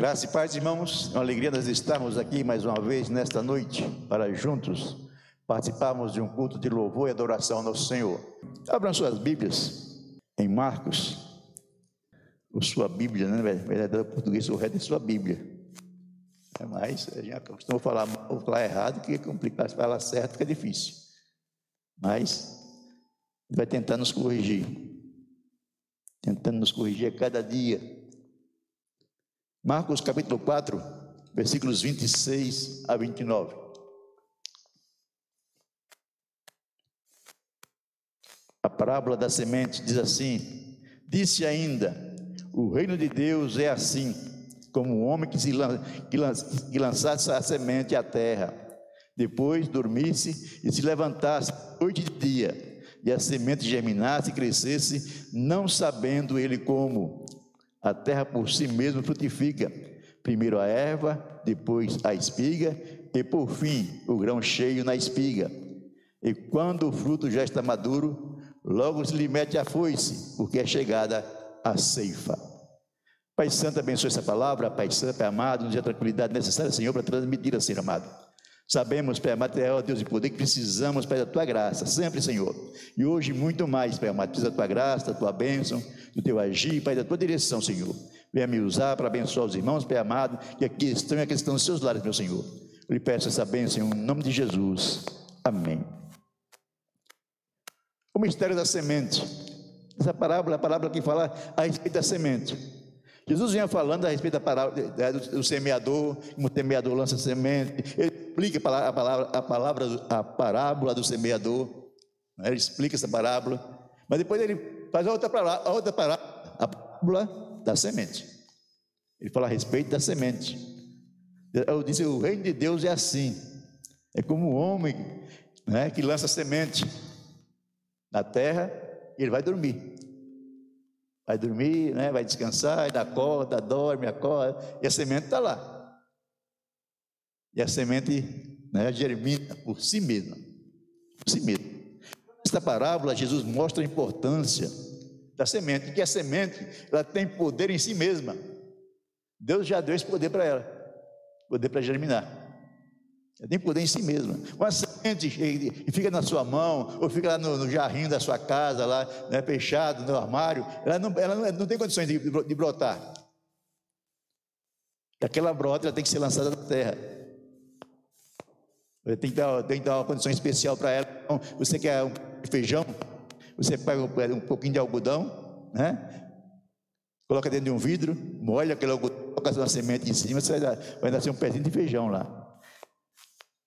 Graça e paz, irmãos. É uma alegria nós estarmos aqui mais uma vez nesta noite para juntos participarmos de um culto de louvor e adoração ao nosso Senhor. Abram suas Bíblias em Marcos, ou sua Bíblia, né? Verdadeiro português, o resto é sua Bíblia. É mais, a gente costuma falar, falar errado, que é complicado, falar certo fica difícil. Mas vai tentar nos corrigir. Tentando nos corrigir a cada dia. Marcos capítulo 4, versículos 26 a 29. A parábola da semente diz assim: Disse ainda: O reino de Deus é assim, como um homem que, se lan, que, lan, que lançasse a semente à terra, depois dormisse e se levantasse noite e dia, e a semente germinasse e crescesse, não sabendo ele como. A terra por si mesma frutifica, primeiro a erva, depois a espiga, e por fim o grão cheio na espiga. E quando o fruto já está maduro, logo se lhe mete a foice, porque é chegada a ceifa. Pai Santo, abençoe essa palavra, Pai Santo, Pai amado, nos dê a tranquilidade necessária, Senhor, para transmitir assim, amado. Sabemos, Pai amado, ó Deus de poder, que precisamos, Pai, da Tua graça, sempre, Senhor. E hoje, muito mais, Pai amado, precisa da Tua graça, da Tua bênção, do Teu agir, Pai, da Tua direção, Senhor. Venha me usar para abençoar os irmãos, Pai amado, que aqui estão e aqui estão nos seus lares, meu Senhor. Eu lhe peço essa bênção em nome de Jesus. Amém. O mistério da semente. Essa parábola é a parábola que fala a respeito da semente. Jesus vinha falando a respeito da parábola do semeador, como o semeador lança semente. Ele explica a palavra, a palavra, a parábola do semeador. Né? Ele explica essa parábola. Mas depois ele faz outra parábola, outra parábola, a parábola da semente. Ele fala a respeito da semente. Eu disse, o reino de Deus é assim. É como um homem né, que lança semente na terra e ele vai dormir. Vai dormir, né, vai descansar, ele acorda, dorme, acorda, e a semente está lá. E a semente né, germina por si mesma. Por si mesma. Nesta parábola, Jesus mostra a importância da semente, que a semente ela tem poder em si mesma. Deus já deu esse poder para ela, poder para germinar. Ela tem poder em si mesma. Uma semente que fica na sua mão, ou fica lá no, no jarrinho da sua casa, lá, né, fechado no armário, ela não, ela não, não tem condições de, de brotar. Aquela brota ela tem que ser lançada na terra. Tem que dar, tem que dar uma condição especial para ela. Então, você quer um feijão, você pega um, pouquinho de algodão, né? Coloca dentro de um vidro, molha aquele algodão, coloca uma semente em cima, vai, nascer um pezinho de feijão lá.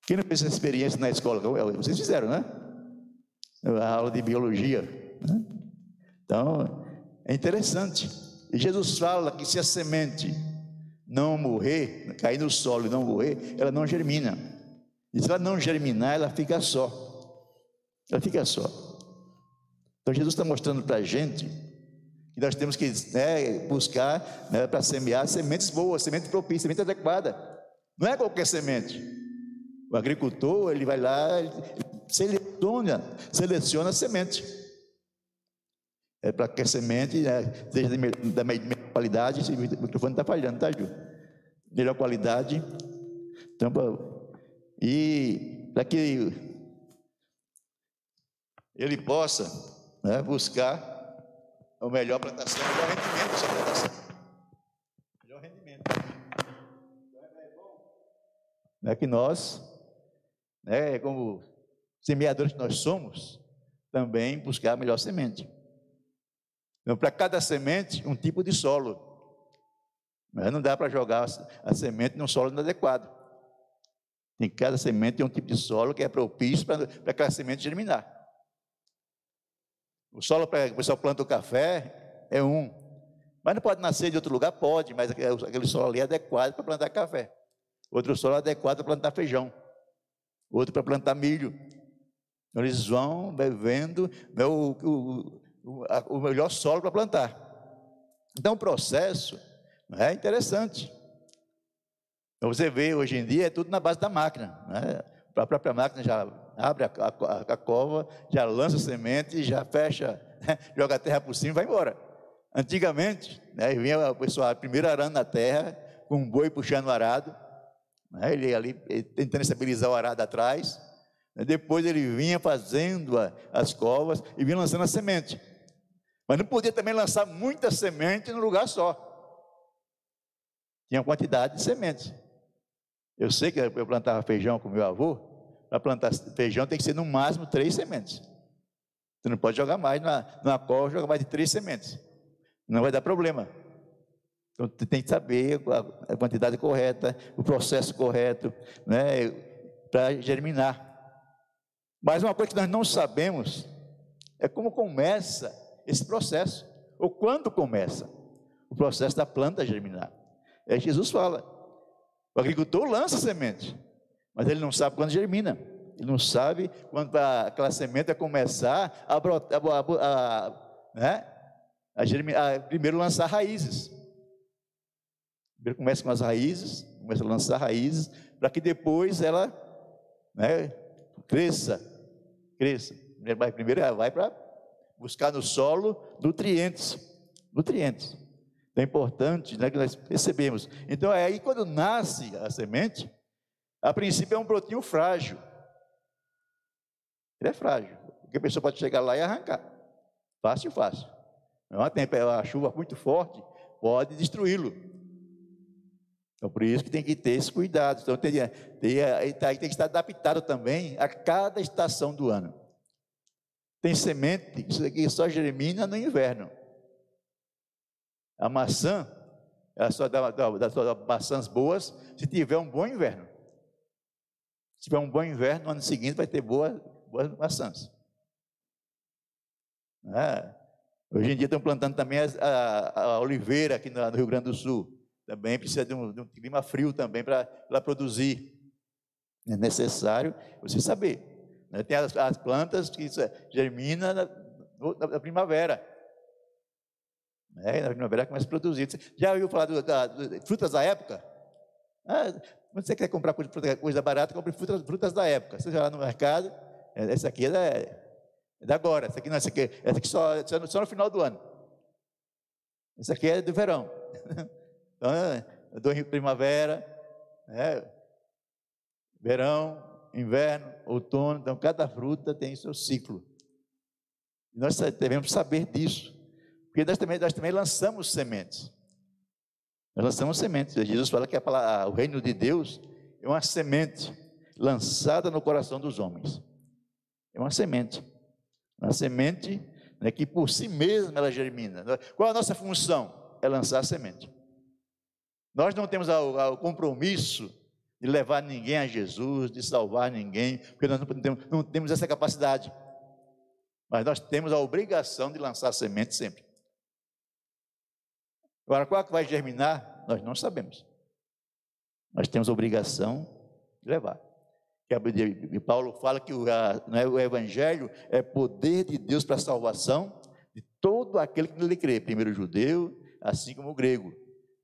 Quem não fez essa experiência na escola? Vocês fizeram, né? A aula de biologia. Né? Então, é interessante. E Jesus fala que se a semente não morrer, cair no solo e não morrer, ela não germina. E se ela não germinar, ela fica só. Ela fica só. Então Jesus está mostrando para a gente que nós temos que né, buscar né, para semear sementes boas, semente propícia, semente adequada. Não é qualquer semente. O agricultor, ele vai lá, ele seleciona, seleciona a semente. É para que a semente né, seja da melhor qualidade. Esse microfone está falhando, tá, Ju? Melhor qualidade. Então, e para que ele possa né, buscar a melhor plantação, o melhor rendimento dessa plantação. Melhor rendimento. Então, é que nós né, como semeadores que nós somos, também buscar a melhor semente. Então, para cada semente, um tipo de solo. Mas não dá para jogar a semente num solo inadequado. Tem cada semente tem um tipo de solo que é propício para, para aquela semente germinar. O solo para o pessoal planta o café é um. Mas não pode nascer de outro lugar? Pode, mas aquele solo ali é adequado para plantar café. Outro solo é adequado para plantar feijão outro para plantar milho. Então, eles vão bebendo né, o, o, o, o melhor solo para plantar. Então o processo é interessante. Então, você vê hoje em dia é tudo na base da máquina. Né? A própria máquina já abre a, a, a cova, já lança semente, já fecha, né? joga a terra por cima e vai embora. Antigamente, né, vinha o pessoal primeiro arando na terra, com um boi puxando o arado, né? ele ali tentando estabilizar o arado atrás. Né? Depois ele vinha fazendo as covas e vinha lançando a semente. Mas não podia também lançar muita semente no lugar só. Tinha quantidade de sementes. Eu sei que eu plantava feijão com meu avô. Para plantar feijão tem que ser no máximo três sementes. Você não pode jogar mais na, numa cova, jogar mais de três sementes. Não vai dar problema. Então, tem que saber a, quantidade correta, o processo correto, né, para germinar. Mas uma coisa que nós não sabemos é como começa esse processo, ou quando começa o processo da planta germinar. É Jesus fala: o agricultor lança semente, mas ele não sabe quando germina. Ele não sabe quando aquela semente vai começar a, brotar, a, a, a, né? a, germinar, a primeiro lançar raízes. Primeiro começa com as raízes, começa a lançar raízes, para que depois ela né, cresça, cresça. Primeiro ela vai para buscar no solo nutrientes, nutrientes. Então é importante né, que nós percebemos. Então é aí quando nasce a semente, a princípio é um brotinho frágil. Ele é frágil, porque a pessoa pode chegar lá e arrancar. Fácil, fácil. Uma, uma chuva muito forte pode destruí-lo. Então, por isso que tem que ter esse cuidado. Então, tem, tem, tem que estar adaptado também a cada estação do ano. Tem semente que só germina no inverno. A maçã, ela só dá, dá, dá maçãs boas se tiver um bom inverno. Se tiver um bom inverno, no ano seguinte vai ter boas, boas maçãs. É. Hoje em dia estão plantando também a, a, a oliveira aqui no, no, Rio Grande do Sul. Também precisa de um, de um clima frio também para produzir. É necessário você saber. Né? Tem as, as, plantas que germinam na, na primavera. Né? Na primavera começa a produzir. Já ouviu falar de da, frutas da época? Ah, quando você quer comprar coisa, coisa barata, compre frutas, frutas da época. Você vai lá no mercado, é, essa aqui é da, é da agora, essa aqui não, essa aqui, essa aqui só, só, no, só no final do ano. Essa aqui é do verão. Então, é do primavera, né? verão, inverno, outono. Então, cada fruta tem seu ciclo. E nós devemos saber disso. Porque nós também, nós também lançamos sementes. Nós lançamos sementes. Jesus fala que palavra, o reino de Deus é uma semente lançada no coração dos homens. É uma semente. Uma semente né, que por si mesma ela germina. Qual a nossa função? É lançar a semente. Nós não temos o compromisso de levar ninguém a Jesus, de salvar ninguém, porque nós não temos, não temos essa capacidade. Mas nós temos a obrigação de lançar semente sempre. Agora, qual é que vai germinar? Nós não sabemos. Nós temos a obrigação de levar. E Paulo fala que o, é, o Evangelho é poder de Deus para a salvação de todo aquele que nele crê, primeiro o judeu, assim como o grego.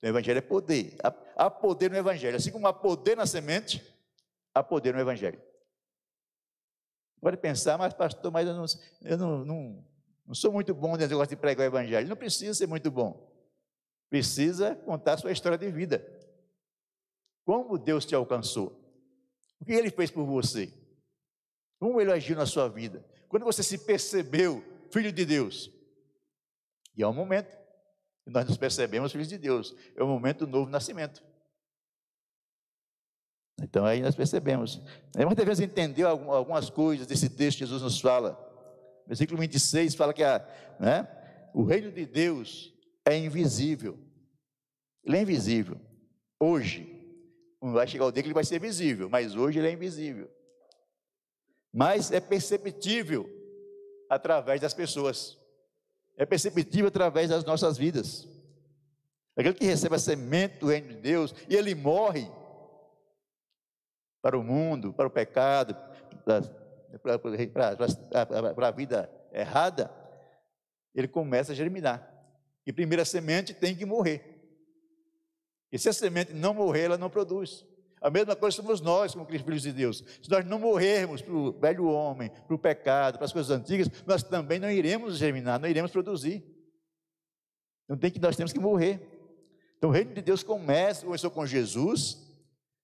O Evangelho é poder. Há poder no Evangelho. Assim como há poder na semente, há poder no Evangelho. Pode pensar, mas pastor, mas eu não, eu não, não, não sou muito bom nesse negócio de pregar o Evangelho. Não precisa ser muito bom precisa contar sua história de vida. Como Deus te alcançou? O que Ele fez por você? Como Ele agiu na sua vida? Quando você se percebeu filho de Deus? E é um momento nós nos percebemos filhos de Deus. É o momento do novo nascimento. Então aí nós percebemos. Nós devemos entender algumas coisas desse texto que Jesus nos fala. Versículo 26 fala que a, né, o reino de Deus é invisível. Ele é invisível. Hoje, vai chegar o dia que ele vai ser visível, mas hoje ele é invisível. Mas é perceptível através das pessoas. É perceptível através das nossas vidas. Aquele que recebe a semente do reino de Deus e ele morre para o mundo, para o pecado, para, para, para a vida errada, ele começa a germinar. E primeira semente tem que morrer. E se a semente não morrer, ela não produz. A mesma coisa somos nós, como filhos de Deus. Se nós não morrermos para o velho homem, para o pecado, para as coisas antigas, nós também não iremos germinar, não iremos produzir. Então tem que, nós temos que morrer. Então o reino de Deus começa, começou com Jesus,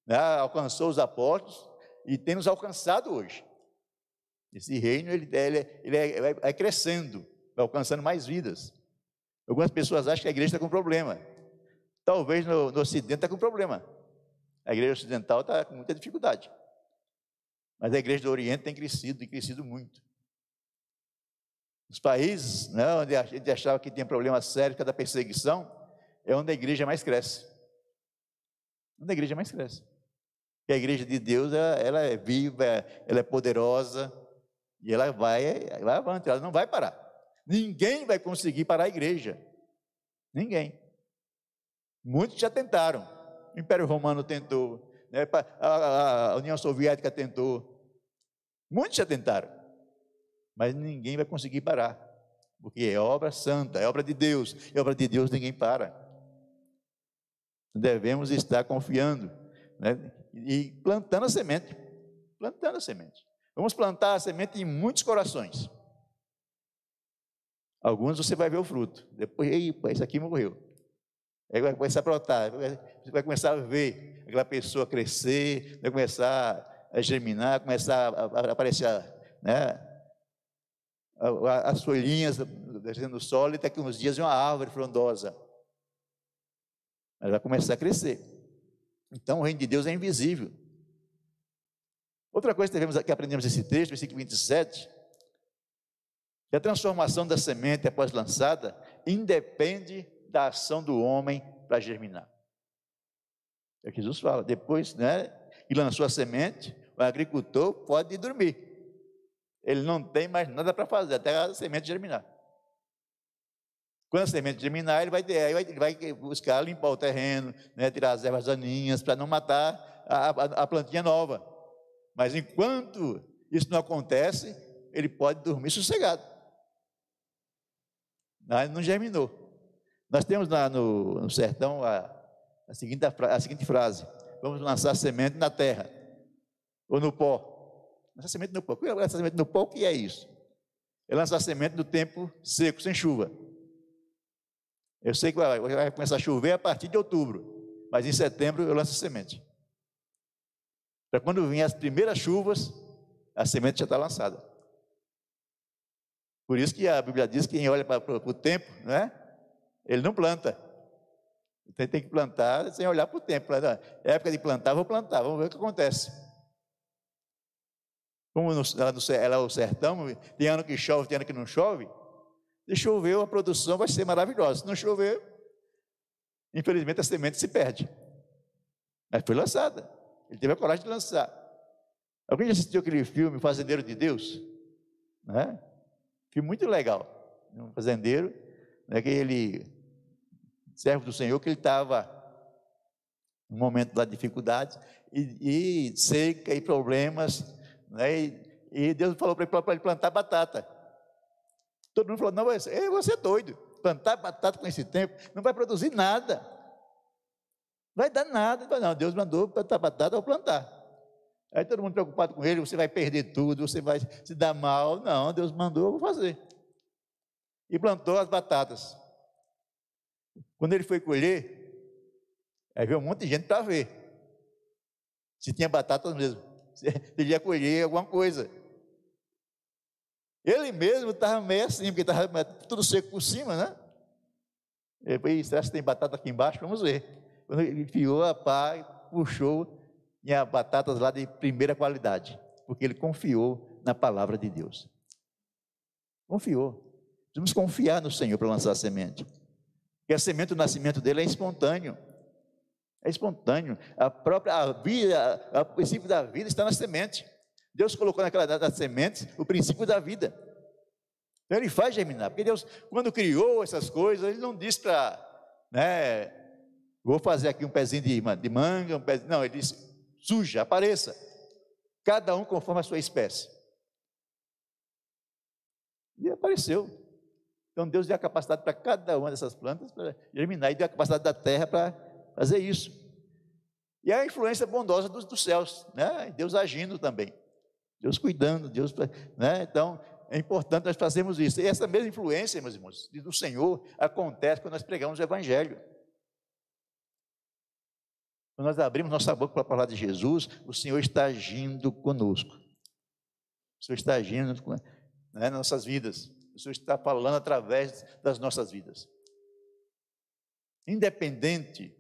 né, alcançou os apóstolos e tem nos alcançado hoje. Esse reino ele, ele, ele é, vai, vai crescendo, vai alcançando mais vidas. Algumas pessoas acham que a igreja está com problema. Talvez no, no Ocidente está com problema. A igreja ocidental está com muita dificuldade. Mas a igreja do Oriente tem crescido, tem crescido muito. Os países né, onde a gente achava que tinha problema sério da perseguição, é onde a igreja mais cresce. Onde a igreja mais cresce. Porque a igreja de Deus, ela, ela é viva, ela é poderosa, e ela vai, vai avante, ela não vai parar. Ninguém vai conseguir parar a igreja. Ninguém. Muitos já tentaram. O Império Romano tentou, né? a União Soviética tentou. Muitos já tentaram. Mas ninguém vai conseguir parar. Porque é obra santa, é obra de Deus. É obra de Deus, ninguém para. Devemos estar confiando né? e plantando a semente. Plantando a semente. Vamos plantar a semente em muitos corações. Alguns você vai ver o fruto. Depois, epa, isso aqui morreu. Aí vai começar a brotar. Vai começar a ver aquela pessoa crescer, vai começar a germinar, começar a aparecer né, as folhinhas descendo do solo, e daqui uns dias uma árvore frondosa. Ela vai começar a crescer. Então o reino de Deus é invisível. Outra coisa que, devemos, que aprendemos nesse texto, versículo 27, que a transformação da semente após lançada independe da ação do homem para germinar. É o que Jesus fala. Depois né, que lançou a semente, o agricultor pode dormir. Ele não tem mais nada para fazer até a semente germinar. Quando a semente germinar, ele vai, ele vai buscar limpar o terreno, né, tirar as ervas daninhas, para não matar a, a, a plantinha nova. Mas enquanto isso não acontece, ele pode dormir sossegado. Mas não germinou. Nós temos lá no, no sertão a, a, seguinte, a seguinte frase: Vamos lançar semente na terra, ou no pó. Lançar semente no pó. O que é lançar semente no pó? O que é isso? É lançar semente no tempo seco, sem chuva. Eu sei que vai, vai começar a chover a partir de outubro, mas em setembro eu lanço semente. Para quando vir as primeiras chuvas, a semente já está lançada. Por isso que a Bíblia diz que quem olha para, para o tempo, né? Ele não planta. Então tem que plantar sem olhar para o tempo. É época de plantar, vou plantar, vamos ver o que acontece. Como no, ela, no, ela é sertão, tem ano que chove, tem ano que não chove. Se chover, a produção vai ser maravilhosa. Se não chover, infelizmente a semente se perde. Mas foi lançada. Ele teve a coragem de lançar. Alguém já assistiu aquele filme Fazendeiro de Deus? Né? Filme muito legal. Um fazendeiro, né, que ele, servo do Senhor, que ele estava no momento da dificuldade e, e, seca e problemas, né, e, e Deus falou para ele, ele plantar batata. Todo mundo falou: não, você, você é doido. Plantar batata com esse tempo não vai produzir nada. Vai dar nada. Não, Deus mandou plantar batata, vou plantar. Aí todo mundo preocupado com ele, você vai perder tudo, você vai se dar mal. Não, Deus mandou, eu vou fazer. E plantou as batatas. Quando ele foi colher, aí veio um monte de gente para ver se tinha batatas mesmo, se ele ia colher alguma coisa. Ele mesmo estava meio assim, porque estava tudo seco por cima, né? Ele falou, será que tem batata aqui embaixo? Vamos ver. Quando ele enfiou a pá, puxou, tinha batatas lá de primeira qualidade, porque ele confiou na palavra de Deus. Confiou. Precisamos confiar no Senhor para lançar a semente. Porque a semente, o nascimento dele é espontâneo. É espontâneo. A própria a vida, o princípio da vida está na semente. Deus colocou naquela das sementes o princípio da vida. Então ele faz germinar. Porque Deus, quando criou essas coisas, ele não disse para né, Vou fazer aqui um pezinho de, de manga, um pezinho. Não, ele disse: suja, apareça. Cada um conforme a sua espécie. E apareceu. Então Deus deu a capacidade para cada uma dessas plantas para germinar e deu a capacidade da terra para fazer isso. E a influência bondosa dos, dos céus, né? Deus agindo também. Deus cuidando, Deus, né? Então, é importante nós fazermos isso. E essa mesma influência, meus irmãos, do Senhor acontece quando nós pregamos o Evangelho. Quando nós abrimos nossa boca para falar de Jesus, o Senhor está agindo conosco. O Senhor está agindo né, nas nossas vidas. O Senhor está falando através das nossas vidas. Independente de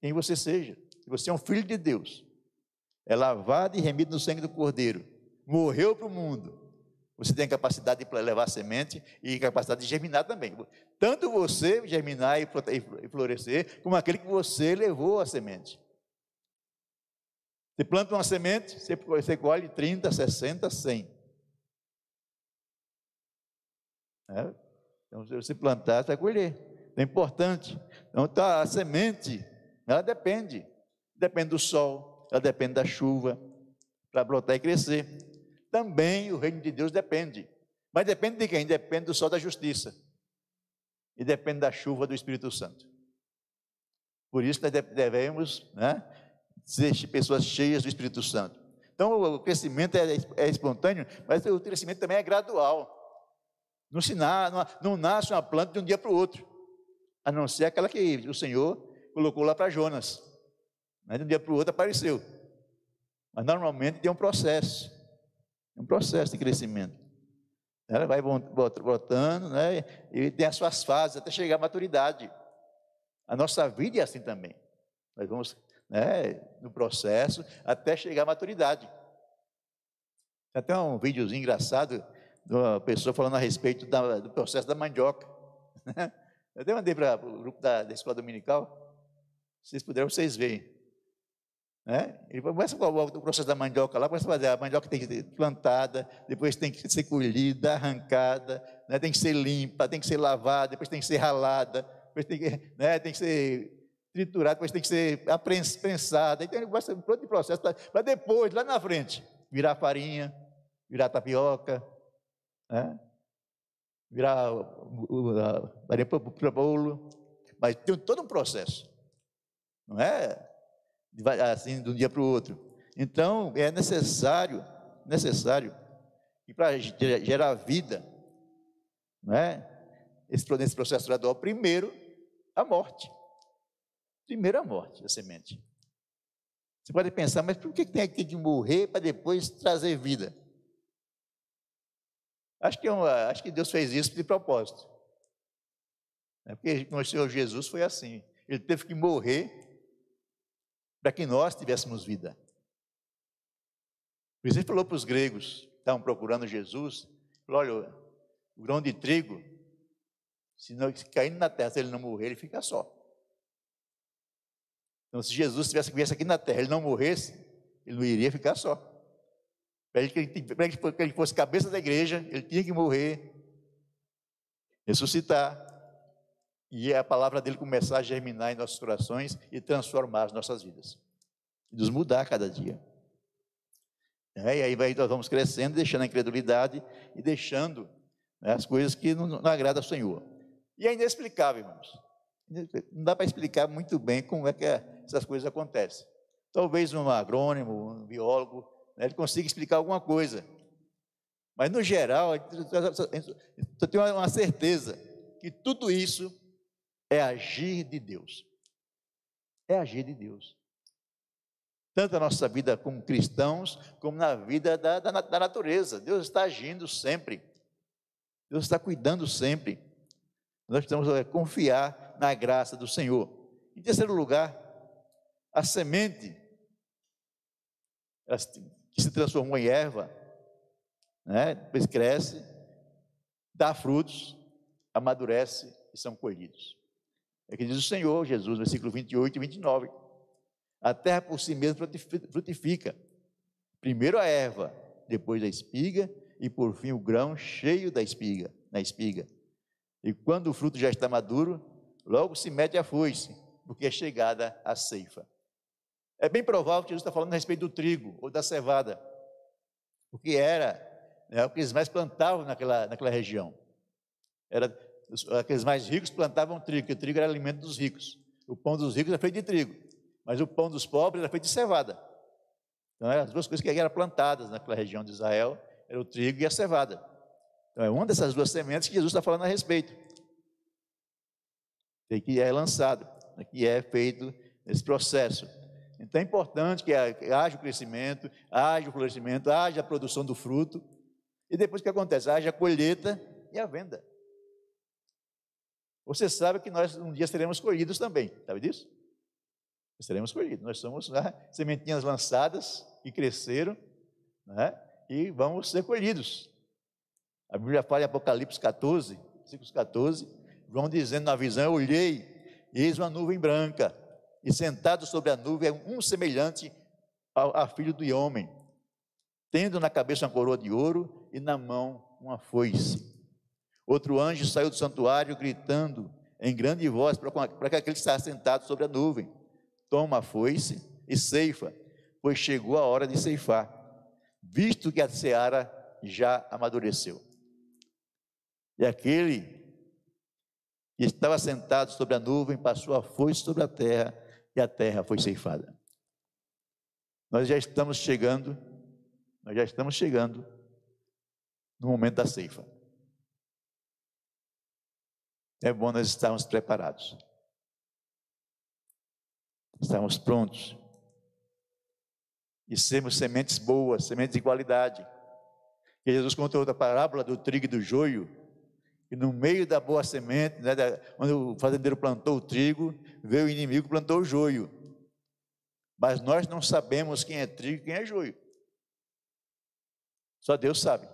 quem você seja, se você é um filho de Deus, é lavado e remido no sangue do Cordeiro, morreu para o mundo, você tem a capacidade de levar semente e capacidade de germinar também. Tanto você germinar e florescer, como aquele que você levou a semente. Você planta uma semente, você colhe 30, 60, 100. É? Então, se você plantar, você vai colher. É importante. Então, tá, a semente, ela depende. Depende do sol, ela depende da chuva, para brotar e crescer. Também o reino de Deus depende. Mas depende de quem? Depende do sol da justiça. E depende da chuva do Espírito Santo. Por isso nós devemos né, ser pessoas cheias do Espírito Santo. Então o crescimento é, é espontâneo, mas o crescimento também é gradual. Não, se na, não, nasce uma planta de um dia para o outro, a não ser aquela que o Senhor colocou lá para Jonas. Mas de um dia para o outro apareceu. Mas normalmente tem um processo, um processo de crescimento. Ela vai botando, né? E tem as suas fases até chegar à maturidade. A nossa vida é assim também. Nós vamos né, no processo até chegar à maturidade. Tem até um videozinho engraçado uma pessoa falando a respeito da, do processo da mandioca. Eu até mandei para o grupo da, da escola dominical. Se vocês puderem, vocês veem. Né? Ele começa com o processo da mandioca lá, começa a fazer, a mandioca tem que ser plantada, depois tem que ser colhida, arrancada, né? tem que ser limpa, tem que ser lavada, depois tem que ser ralada, depois tem que, né? tem que ser triturada, depois tem que ser prensada, então ele começa um de processo, para depois, lá na frente, virar farinha, virar tapioca, né? virar farinha para bolo, mas tem todo um processo, não é assim de um dia para o outro. Então é necessário, necessário que para gerar vida, é? Esse, nesse processo gradual, primeiro a morte. Primeiro a morte, a semente. Você pode pensar, mas por que tem que morrer para depois trazer vida? Acho que, é acho que Deus fez isso de propósito. É porque o Senhor Jesus foi assim. Ele teve que morrer para que nós tivéssemos vida. Ele falou para os gregos que estavam procurando Jesus, falou, olha, o grão de trigo, se, não, se caindo na terra, se ele não morrer, ele fica só. Então, se Jesus tivesse viesse aqui na terra, ele não morresse, ele não iria ficar só. Para que, que ele fosse cabeça da igreja, ele tinha que morrer, ressuscitar, e a palavra dele começar a germinar em nossos corações e transformar as nossas vidas, e nos mudar cada dia. É, e aí nós vamos crescendo, deixando a incredulidade e deixando né, as coisas que não, não agradam ao Senhor. E é inexplicável, irmãos. Não dá para explicar muito bem como é que essas coisas acontecem. Talvez um agrônomo, um biólogo, né, ele consiga explicar alguma coisa. Mas, no geral, eu tenho uma certeza que tudo isso é agir de Deus. É agir de Deus. Tanto na nossa vida como cristãos, como na vida da, da, da natureza. Deus está agindo sempre. Deus está cuidando sempre. Nós precisamos é, confiar na graça do Senhor. Em terceiro lugar, a semente que se transformou em erva, né? depois cresce, dá frutos, amadurece e são colhidos. É que diz o Senhor Jesus, versículo 28 e 29. A terra por si mesma frutifica. Primeiro a erva, depois a espiga e por fim o grão cheio da espiga, na espiga. E quando o fruto já está maduro, logo se mete a foice, porque é chegada a ceifa. É bem provável que Jesus está falando a respeito do trigo ou da cevada, porque era né, o que eles mais plantavam naquela, naquela região. Era aqueles mais ricos plantavam trigo, porque o trigo era alimento dos ricos. O pão dos ricos era feito de trigo, mas o pão dos pobres era feito de cevada. Então, eram as duas coisas que eram plantadas naquela região de Israel, era o trigo e a cevada. Então, é uma dessas duas sementes que Jesus está falando a respeito. Que é lançado, que é feito esse processo. Então é importante que haja o crescimento, haja o florescimento, haja a produção do fruto. E depois o que acontece? Haja a colheita e a venda. Você sabe que nós um dia seremos colhidos também, sabe disso? Seremos colhidos. Nós somos né, sementinhas lançadas que cresceram né, e vamos ser colhidos. A Bíblia fala em Apocalipse 14, versículos 14, João dizendo na visão: Eu olhei, eis uma nuvem branca, e sentado sobre a nuvem é um semelhante ao, filho do homem, tendo na cabeça uma coroa de ouro e na mão uma foice. Outro anjo saiu do santuário gritando em grande voz para aquele que está sentado sobre a nuvem: Toma a foice e ceifa, pois chegou a hora de ceifar, visto que a seara já amadureceu. E aquele que estava sentado sobre a nuvem passou a foice sobre a terra e a terra foi ceifada. Nós já estamos chegando, nós já estamos chegando no momento da ceifa. É bom nós estarmos preparados. Estarmos prontos. E sermos sementes boas, sementes de qualidade. E Jesus contou outra parábola do trigo e do joio. E no meio da boa semente, né, onde o fazendeiro plantou o trigo, veio o inimigo e plantou o joio. Mas nós não sabemos quem é trigo e quem é joio. Só Deus sabe.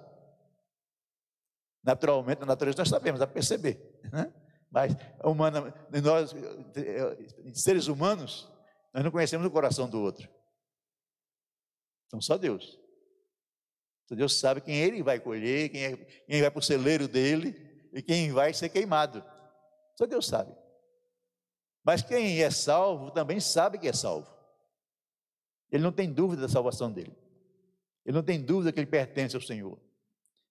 Naturalmente, na natureza nós sabemos, dá para perceber. Né? Mas, humana, nós, seres humanos, nós não conhecemos o coração do outro. Então, só Deus. Só Deus sabe quem ele vai colher, quem, é, quem vai para o celeiro dele e quem vai ser queimado. Só Deus sabe. Mas quem é salvo também sabe que é salvo. Ele não tem dúvida da salvação dele. Ele não tem dúvida que ele pertence ao Senhor.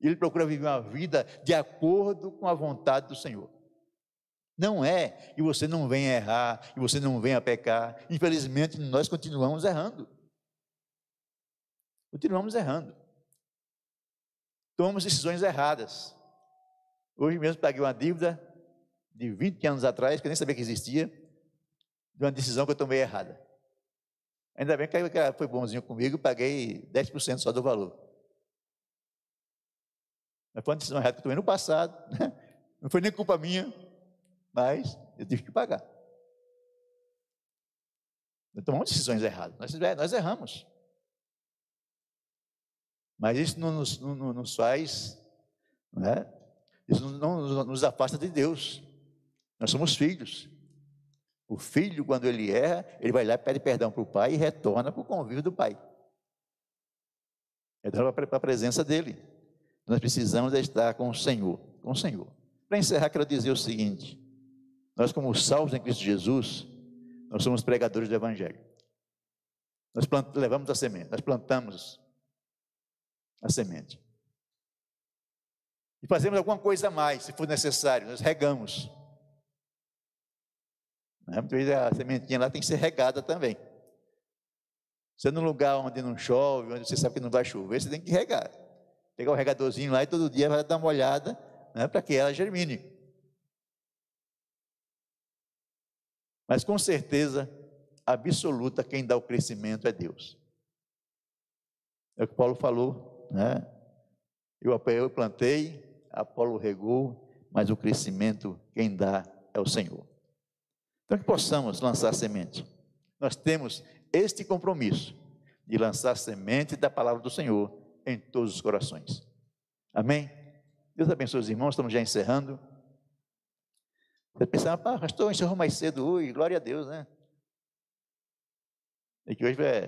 Ele procura viver uma vida de acordo com a vontade do Senhor. Não é que você não venha errar, que você não venha pecar. Infelizmente, nós continuamos errando. Continuamos errando. Tomamos decisões erradas. Hoje mesmo paguei uma dívida de 20 anos atrás, que eu nem sabia que existia, de uma decisão que eu tomei errada. Ainda bem que ela foi bonzinho comigo, paguei 10% só do valor. Mas foi uma decisão errada que eu tomei no passado, né? não foi nem culpa minha, mas eu tive que pagar. Nós tomamos decisões erradas, nós, é, nós erramos. Mas isso não nos, não, não nos faz, não é? Isso não nos afasta de Deus. Nós somos filhos. O filho, quando ele erra, ele vai lá, pede perdão para o pai e retorna para o convívio do pai. Retorna para a presença dele. Nós precisamos estar com o Senhor, com o Senhor. Para encerrar, quero dizer o seguinte: nós, como salvos em Cristo Jesus, nós somos pregadores do Evangelho. Nós plant, levamos a semente, nós plantamos a semente. E fazemos alguma coisa a mais, se for necessário, nós regamos. Né? Muitas vezes a sementinha lá tem que ser regada também. Você num lugar onde não chove, onde você sabe que não vai chover, você tem que regar. Pegar o regadorzinho lá e todo dia vai dar uma olhada né, para que ela germine. Mas com certeza absoluta, quem dá o crescimento é Deus. É o que Paulo falou, né? Eu, eu plantei, Apolo regou, mas o crescimento quem dá é o Senhor. Então que possamos lançar semente. Nós temos este compromisso de lançar semente da palavra do Senhor em todos os corações. Amém? Deus abençoe os irmãos, estamos já encerrando. Você pensava, pá, pastor, encerrou mais cedo hoje, glória a Deus, né? E que hoje é,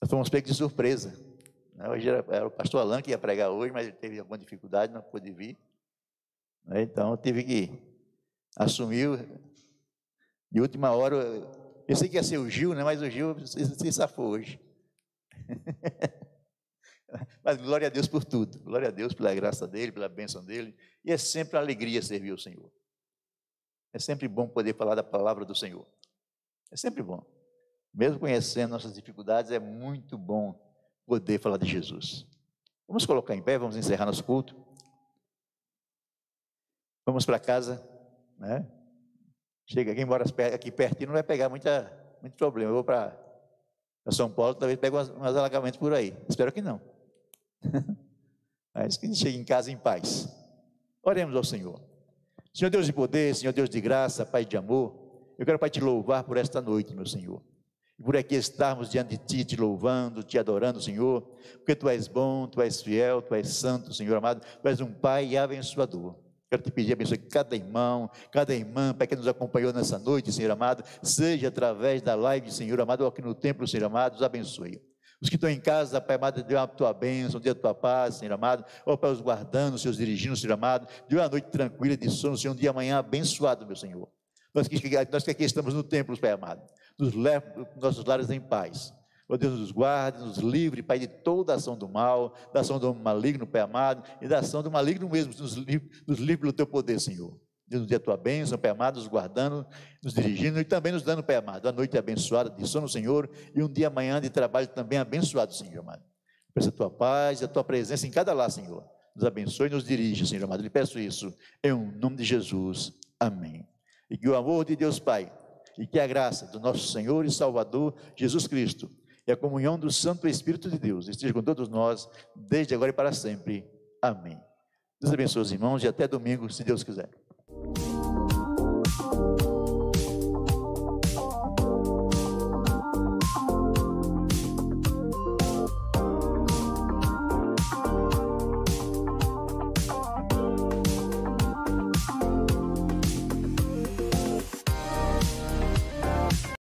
nós fomos pegos de surpresa. Né? Hoje era, era, o pastor Alain que ia pregar hoje, mas ele teve alguma dificuldade, não pôde vir. Né? Então tive que assumir. De última hora, eu pensei que ia ser o Gil, né? mas o Gil se, safou hoje. Mas glória a Deus por tudo. Glória a Deus pela graça dele, pela bênção dele. E é sempre alegria servir o Senhor. É sempre bom poder falar da palavra do Senhor. É sempre bom. Mesmo conhecendo nossas dificuldades, é muito bom poder falar de Jesus. Vamos colocar em pé, vamos encerrar nosso culto. Vamos para casa, né? Chega, quem mora aqui pertinho não vai pegar muita, muito problema. Eu vou para São Paulo, talvez pegue umas, umas alagamentos por aí. Espero que não. Mas que a gente chegue em casa em paz. Oremos ao Senhor. Senhor Deus de poder, Senhor Deus de graça, Pai de amor, eu quero, Pai, te louvar por esta noite, meu Senhor. E por aqui estarmos diante de Ti, te louvando, te adorando, Senhor, porque Tu és bom, Tu és fiel, Tu és santo, Senhor amado, Tu és um Pai abençoador. Quero te pedir, abençoe cada irmão, cada irmã, Pai, que nos acompanhou nessa noite, Senhor amado, seja através da live, Senhor amado, ou aqui no templo, Senhor amado, os abençoe. Os que estão em casa, Pai amado, dê a tua bênção, dê a tua paz, Senhor amado. Ó Pai, os guardando, os seus dirigindo, Senhor amado. Dê uma noite tranquila de sono, Senhor, um dia amanhã abençoado, meu Senhor. Nós que, nós que aqui estamos no templo, Pai amado, nos leve nossos lares em paz. Ó Deus, nos guarde, nos livre, Pai, de toda ação do mal, da ação do maligno, Pai amado, e da ação do maligno mesmo, nos livre, nos livre pelo Teu poder, Senhor. Deus nos dê a Tua bênção, Pai amado, nos guardando, nos dirigindo e também nos dando, Pai amado, a noite abençoada de sono, Senhor, e um dia amanhã de trabalho também abençoado, Senhor amado. Peço a Tua paz e a Tua presença em cada lar, Senhor. Nos abençoe e nos dirija, Senhor amado. Lhe peço isso, em nome de Jesus. Amém e que o amor de Deus Pai e que a graça do nosso Senhor e Salvador Jesus Cristo e a comunhão do Santo Espírito de Deus esteja com todos nós, desde agora e para sempre. Amém. Deus abençoe os irmãos e até domingo, se Deus quiser.